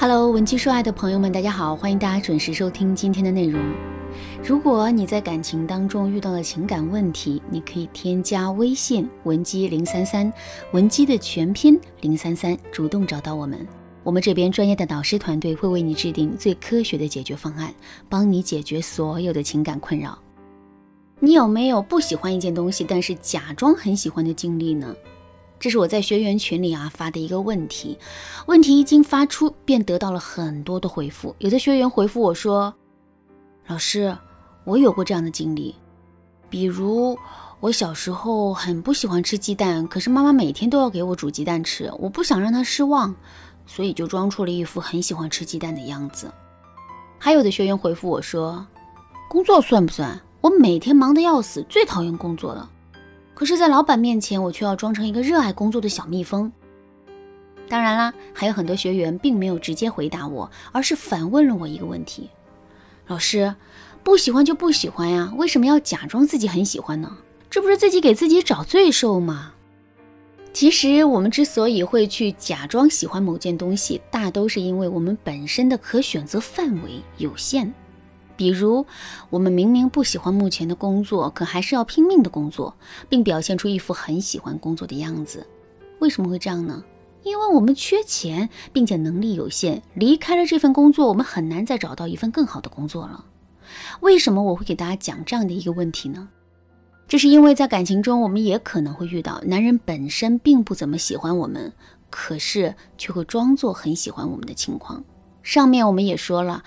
Hello，文姬说爱的朋友们，大家好，欢迎大家准时收听今天的内容。如果你在感情当中遇到了情感问题，你可以添加微信文姬零三三，文姬的全拼零三三，主动找到我们，我们这边专业的导师团队会为你制定最科学的解决方案，帮你解决所有的情感困扰。你有没有不喜欢一件东西，但是假装很喜欢的经历呢？这是我在学员群里啊发的一个问题，问题一经发出，便得到了很多的回复。有的学员回复我说：“老师，我有过这样的经历，比如我小时候很不喜欢吃鸡蛋，可是妈妈每天都要给我煮鸡蛋吃，我不想让她失望，所以就装出了一副很喜欢吃鸡蛋的样子。”还有的学员回复我说：“工作算不算？我每天忙得要死，最讨厌工作了。”可是，在老板面前，我却要装成一个热爱工作的小蜜蜂。当然啦，还有很多学员并没有直接回答我，而是反问了我一个问题：“老师，不喜欢就不喜欢呀，为什么要假装自己很喜欢呢？这不是自己给自己找罪受吗？”其实，我们之所以会去假装喜欢某件东西，大都是因为我们本身的可选择范围有限。比如，我们明明不喜欢目前的工作，可还是要拼命的工作，并表现出一副很喜欢工作的样子。为什么会这样呢？因为我们缺钱，并且能力有限，离开了这份工作，我们很难再找到一份更好的工作了。为什么我会给大家讲这样的一个问题呢？这是因为在感情中，我们也可能会遇到男人本身并不怎么喜欢我们，可是却会装作很喜欢我们的情况。上面我们也说了。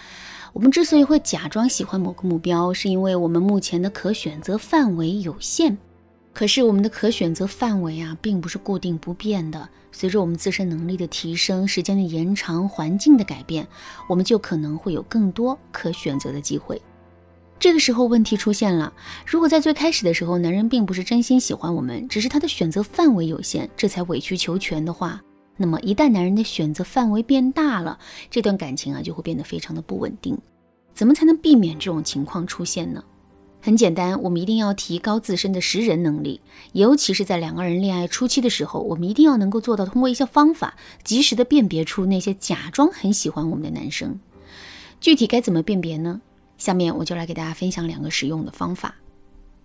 我们之所以会假装喜欢某个目标，是因为我们目前的可选择范围有限。可是我们的可选择范围啊，并不是固定不变的。随着我们自身能力的提升、时间的延长、环境的改变，我们就可能会有更多可选择的机会。这个时候问题出现了：如果在最开始的时候，男人并不是真心喜欢我们，只是他的选择范围有限，这才委曲求全的话。那么一旦男人的选择范围变大了，这段感情啊就会变得非常的不稳定。怎么才能避免这种情况出现呢？很简单，我们一定要提高自身的识人能力，尤其是在两个人恋爱初期的时候，我们一定要能够做到通过一些方法，及时的辨别出那些假装很喜欢我们的男生。具体该怎么辨别呢？下面我就来给大家分享两个实用的方法。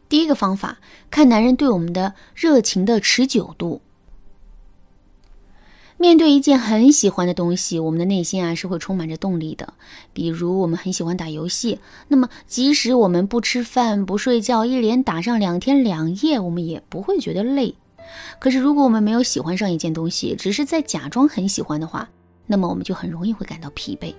第一个方法，看男人对我们的热情的持久度。面对一件很喜欢的东西，我们的内心啊是会充满着动力的。比如我们很喜欢打游戏，那么即使我们不吃饭、不睡觉，一连打上两天两夜，我们也不会觉得累。可是如果我们没有喜欢上一件东西，只是在假装很喜欢的话，那么我们就很容易会感到疲惫。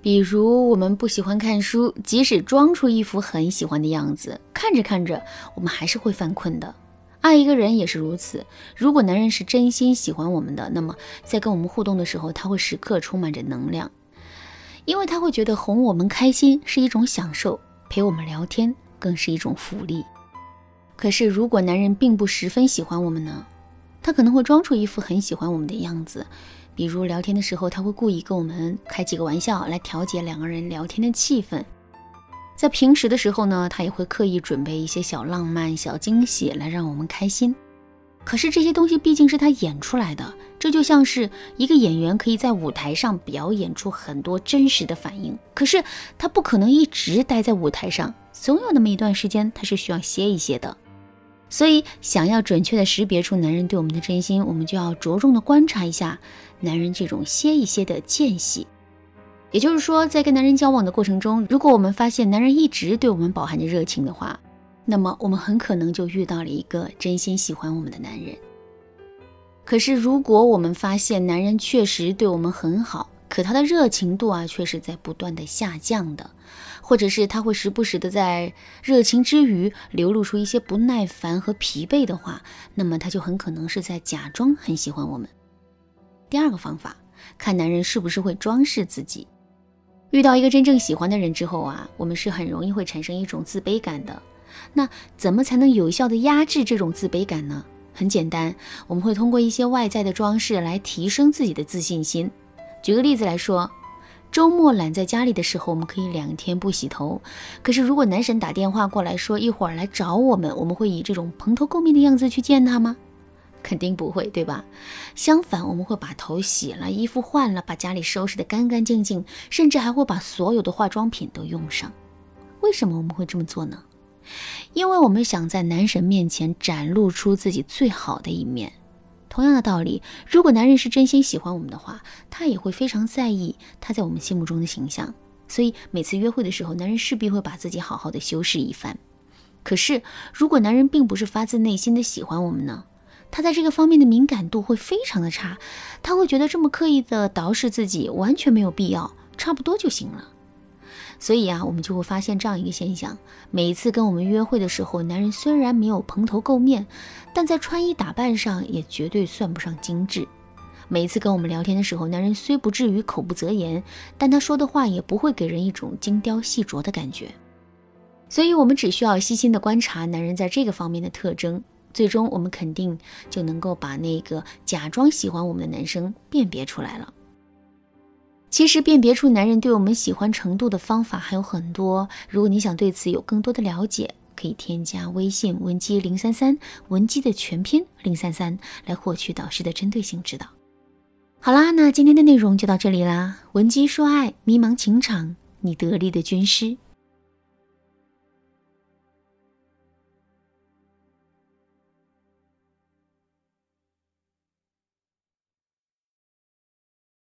比如我们不喜欢看书，即使装出一副很喜欢的样子，看着看着，我们还是会犯困的。爱一个人也是如此。如果男人是真心喜欢我们的，那么在跟我们互动的时候，他会时刻充满着能量，因为他会觉得哄我们开心是一种享受，陪我们聊天更是一种福利。可是，如果男人并不十分喜欢我们呢？他可能会装出一副很喜欢我们的样子，比如聊天的时候，他会故意跟我们开几个玩笑来调节两个人聊天的气氛。在平时的时候呢，他也会刻意准备一些小浪漫、小惊喜来让我们开心。可是这些东西毕竟是他演出来的，这就像是一个演员可以在舞台上表演出很多真实的反应，可是他不可能一直待在舞台上，总有那么一段时间他是需要歇一歇的。所以，想要准确的识别出男人对我们的真心，我们就要着重的观察一下男人这种歇一歇的间隙。也就是说，在跟男人交往的过程中，如果我们发现男人一直对我们饱含着热情的话，那么我们很可能就遇到了一个真心喜欢我们的男人。可是，如果我们发现男人确实对我们很好，可他的热情度啊却是在不断的下降的，或者是他会时不时的在热情之余流露出一些不耐烦和疲惫的话，那么他就很可能是在假装很喜欢我们。第二个方法，看男人是不是会装饰自己。遇到一个真正喜欢的人之后啊，我们是很容易会产生一种自卑感的。那怎么才能有效的压制这种自卑感呢？很简单，我们会通过一些外在的装饰来提升自己的自信心。举个例子来说，周末懒在家里的时候，我们可以两天不洗头。可是如果男神打电话过来说一会儿来找我们，我们会以这种蓬头垢面的样子去见他吗？肯定不会，对吧？相反，我们会把头洗了，衣服换了，把家里收拾得干干净净，甚至还会把所有的化妆品都用上。为什么我们会这么做呢？因为我们想在男神面前展露出自己最好的一面。同样的道理，如果男人是真心喜欢我们的话，他也会非常在意他在我们心目中的形象。所以每次约会的时候，男人势必会把自己好好的修饰一番。可是，如果男人并不是发自内心的喜欢我们呢？他在这个方面的敏感度会非常的差，他会觉得这么刻意的捯饬自己完全没有必要，差不多就行了。所以啊，我们就会发现这样一个现象：每一次跟我们约会的时候，男人虽然没有蓬头垢面，但在穿衣打扮上也绝对算不上精致。每一次跟我们聊天的时候，男人虽不至于口不择言，但他说的话也不会给人一种精雕细琢的感觉。所以，我们只需要细心的观察男人在这个方面的特征。最终，我们肯定就能够把那个假装喜欢我们的男生辨别出来了。其实，辨别出男人对我们喜欢程度的方法还有很多。如果你想对此有更多的了解，可以添加微信文姬零三三，文姬的全拼零三三，来获取导师的针对性指导。好啦，那今天的内容就到这里啦。文姬说爱，迷茫情场，你得力的军师。